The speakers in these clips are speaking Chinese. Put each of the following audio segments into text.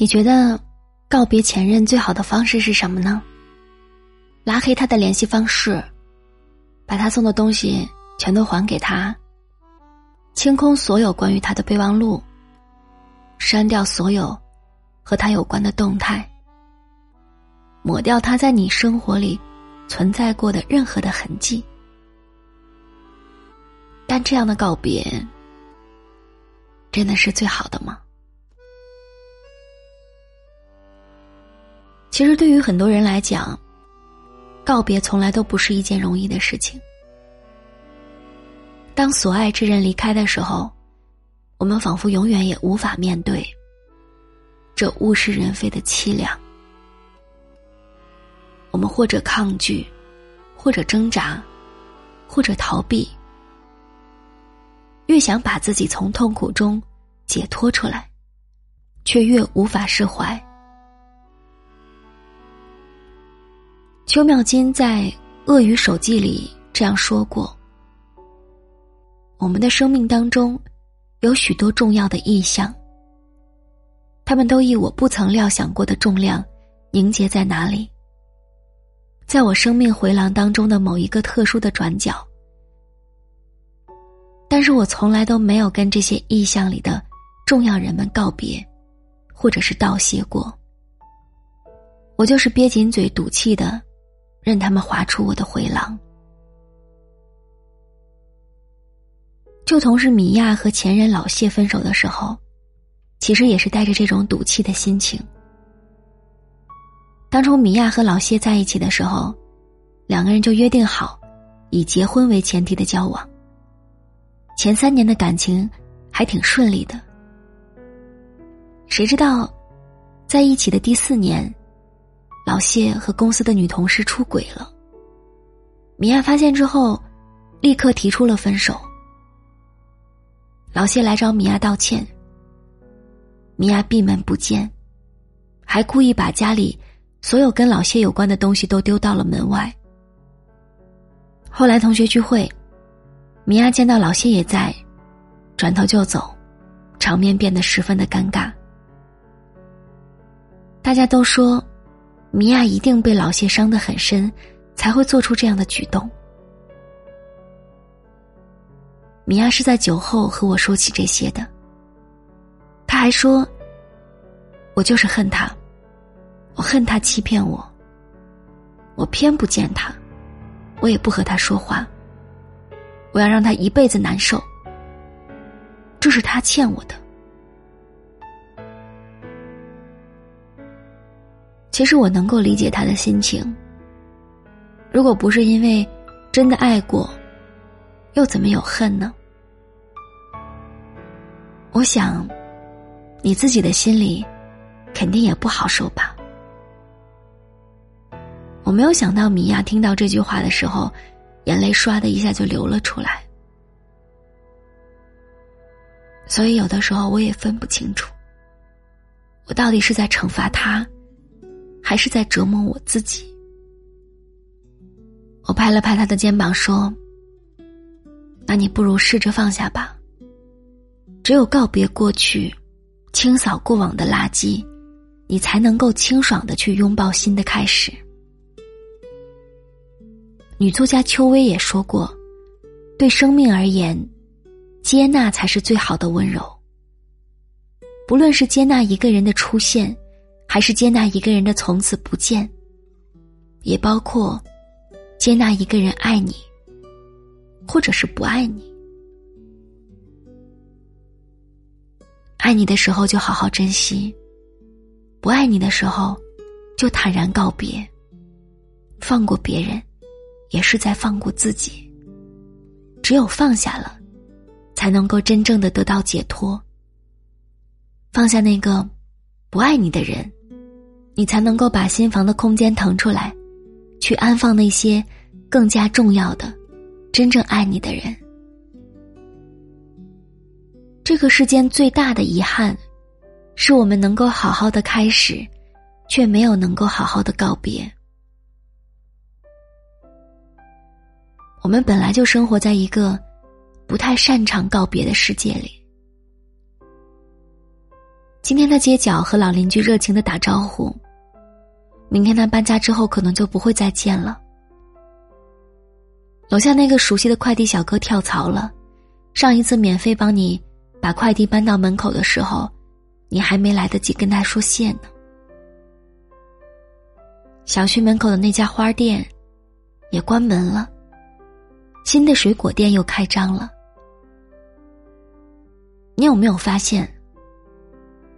你觉得告别前任最好的方式是什么呢？拉黑他的联系方式，把他送的东西全都还给他，清空所有关于他的备忘录，删掉所有和他有关的动态，抹掉他在你生活里存在过的任何的痕迹。但这样的告别，真的是最好的吗？其实，对于很多人来讲，告别从来都不是一件容易的事情。当所爱之人离开的时候，我们仿佛永远也无法面对这物是人非的凄凉。我们或者抗拒，或者挣扎，或者逃避，越想把自己从痛苦中解脱出来，却越无法释怀。邱妙金在《鳄鱼手记》里这样说过：“我们的生命当中有许多重要的意象，他们都以我不曾料想过的重量凝结在哪里，在我生命回廊当中的某一个特殊的转角。但是我从来都没有跟这些意象里的重要人们告别，或者是道谢过。我就是憋紧嘴赌气的。”任他们划出我的回廊。就同是米娅和前任老谢分手的时候，其实也是带着这种赌气的心情。当初米娅和老谢在一起的时候，两个人就约定好，以结婚为前提的交往。前三年的感情还挺顺利的。谁知道，在一起的第四年。老谢和公司的女同事出轨了。米娅发现之后，立刻提出了分手。老谢来找米娅道歉，米娅闭门不见，还故意把家里所有跟老谢有关的东西都丢到了门外。后来同学聚会，米娅见到老谢也在，转头就走，场面变得十分的尴尬。大家都说。米娅一定被老谢伤得很深，才会做出这样的举动。米娅是在酒后和我说起这些的。他还说：“我就是恨他，我恨他欺骗我。我偏不见他，我也不和他说话。我要让他一辈子难受。这是他欠我的。”其实我能够理解他的心情。如果不是因为真的爱过，又怎么有恨呢？我想，你自己的心里肯定也不好受吧。我没有想到米娅听到这句话的时候，眼泪唰的一下就流了出来。所以有的时候我也分不清楚，我到底是在惩罚他。还是在折磨我自己。我拍了拍他的肩膀，说：“那你不如试着放下吧。只有告别过去，清扫过往的垃圾，你才能够清爽的去拥抱新的开始。”女作家秋薇也说过：“对生命而言，接纳才是最好的温柔。不论是接纳一个人的出现。”还是接纳一个人的从此不见，也包括接纳一个人爱你，或者是不爱你。爱你的时候就好好珍惜，不爱你的时候就坦然告别。放过别人，也是在放过自己。只有放下了，才能够真正的得到解脱。放下那个不爱你的人。你才能够把心房的空间腾出来，去安放那些更加重要的、真正爱你的人。这个世间最大的遗憾，是我们能够好好的开始，却没有能够好好的告别。我们本来就生活在一个不太擅长告别的世界里。今天的街角和老邻居热情的打招呼，明天他搬家之后可能就不会再见了。楼下那个熟悉的快递小哥跳槽了，上一次免费帮你把快递搬到门口的时候，你还没来得及跟他说谢呢。小区门口的那家花店也关门了，新的水果店又开张了。你有没有发现，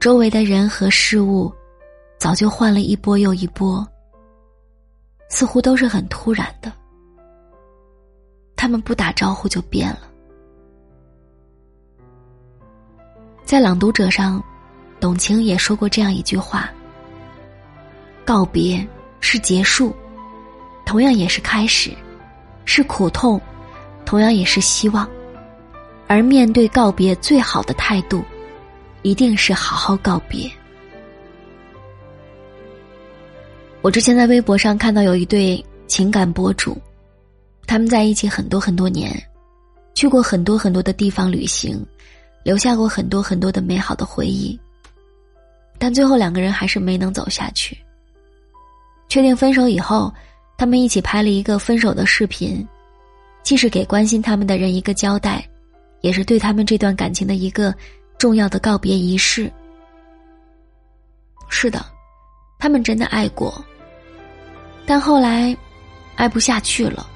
周围的人和事物早就换了一波又一波，似乎都是很突然的。他们不打招呼就变了。在《朗读者》上，董卿也说过这样一句话：“告别是结束，同样也是开始；是苦痛，同样也是希望。而面对告别，最好的态度，一定是好好告别。”我之前在微博上看到有一对情感博主。他们在一起很多很多年，去过很多很多的地方旅行，留下过很多很多的美好的回忆。但最后两个人还是没能走下去。确定分手以后，他们一起拍了一个分手的视频，既是给关心他们的人一个交代，也是对他们这段感情的一个重要的告别仪式。是的，他们真的爱过，但后来爱不下去了。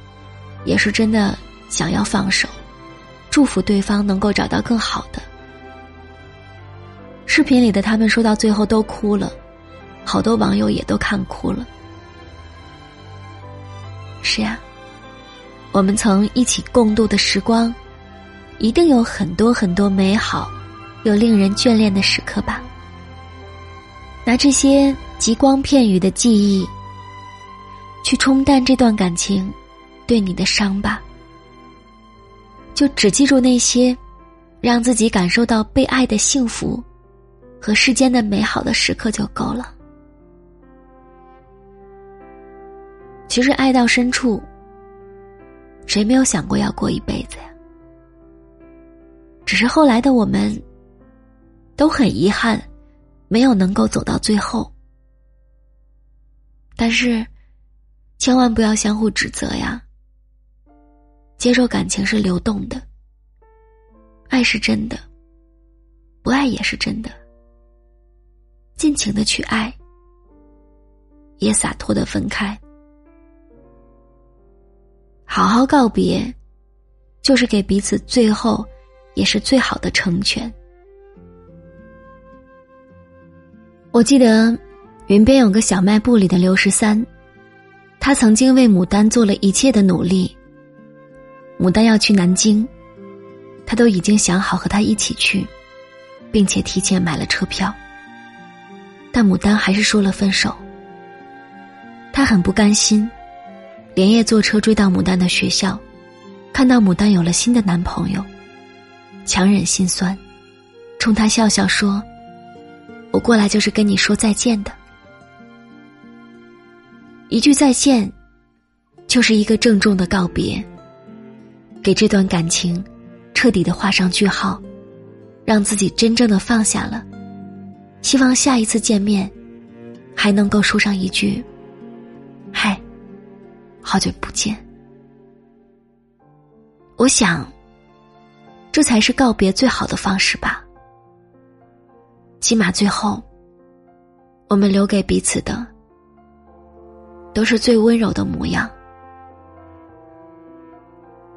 也是真的想要放手，祝福对方能够找到更好的。视频里的他们说到最后都哭了，好多网友也都看哭了。是呀，我们曾一起共度的时光，一定有很多很多美好又令人眷恋的时刻吧。拿这些极光片语的记忆，去冲淡这段感情。对你的伤吧，就只记住那些让自己感受到被爱的幸福和世间的美好的时刻就够了。其实爱到深处，谁没有想过要过一辈子呀？只是后来的我们都很遗憾，没有能够走到最后。但是，千万不要相互指责呀。接受感情是流动的，爱是真的，不爱也是真的。尽情的去爱，也洒脱的分开，好好告别，就是给彼此最后，也是最好的成全。我记得，云边有个小卖部里的刘十三，他曾经为牡丹做了一切的努力。牡丹要去南京，他都已经想好和他一起去，并且提前买了车票。但牡丹还是说了分手。他很不甘心，连夜坐车追到牡丹的学校，看到牡丹有了新的男朋友，强忍心酸，冲他笑笑说：“我过来就是跟你说再见的。”一句再见，就是一个郑重的告别。给这段感情彻底的画上句号，让自己真正的放下了。希望下一次见面，还能够说上一句：“嗨，好久不见。”我想，这才是告别最好的方式吧。起码最后，我们留给彼此的，都是最温柔的模样。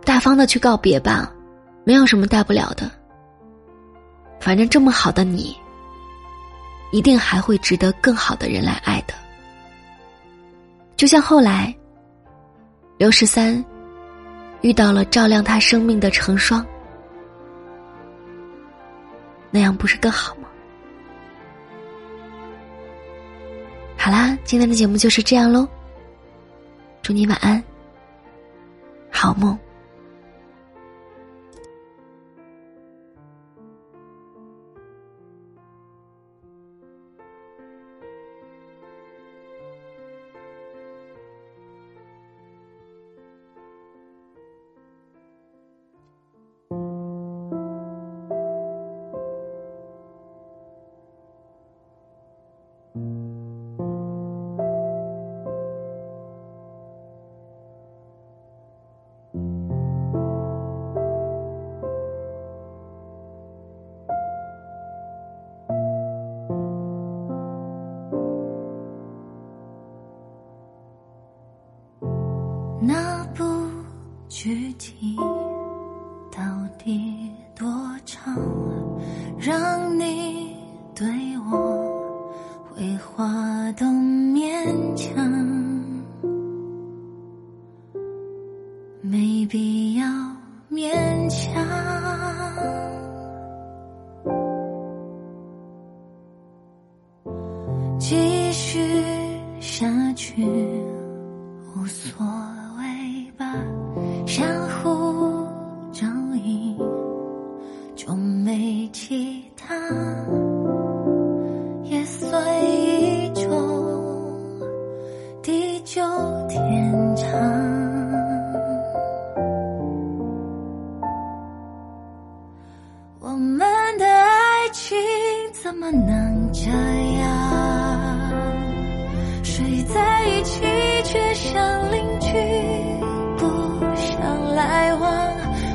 大方的去告别吧，没有什么大不了的。反正这么好的你，一定还会值得更好的人来爱的。就像后来，刘十三遇到了照亮他生命的成双，那样不是更好吗？好啦，今天的节目就是这样喽。祝你晚安，好梦。具体到底多长让你对我回话都勉强。没必要勉强继续下去无所怎么能这样？睡在一起却像邻居不想来往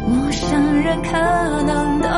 陌生人可能都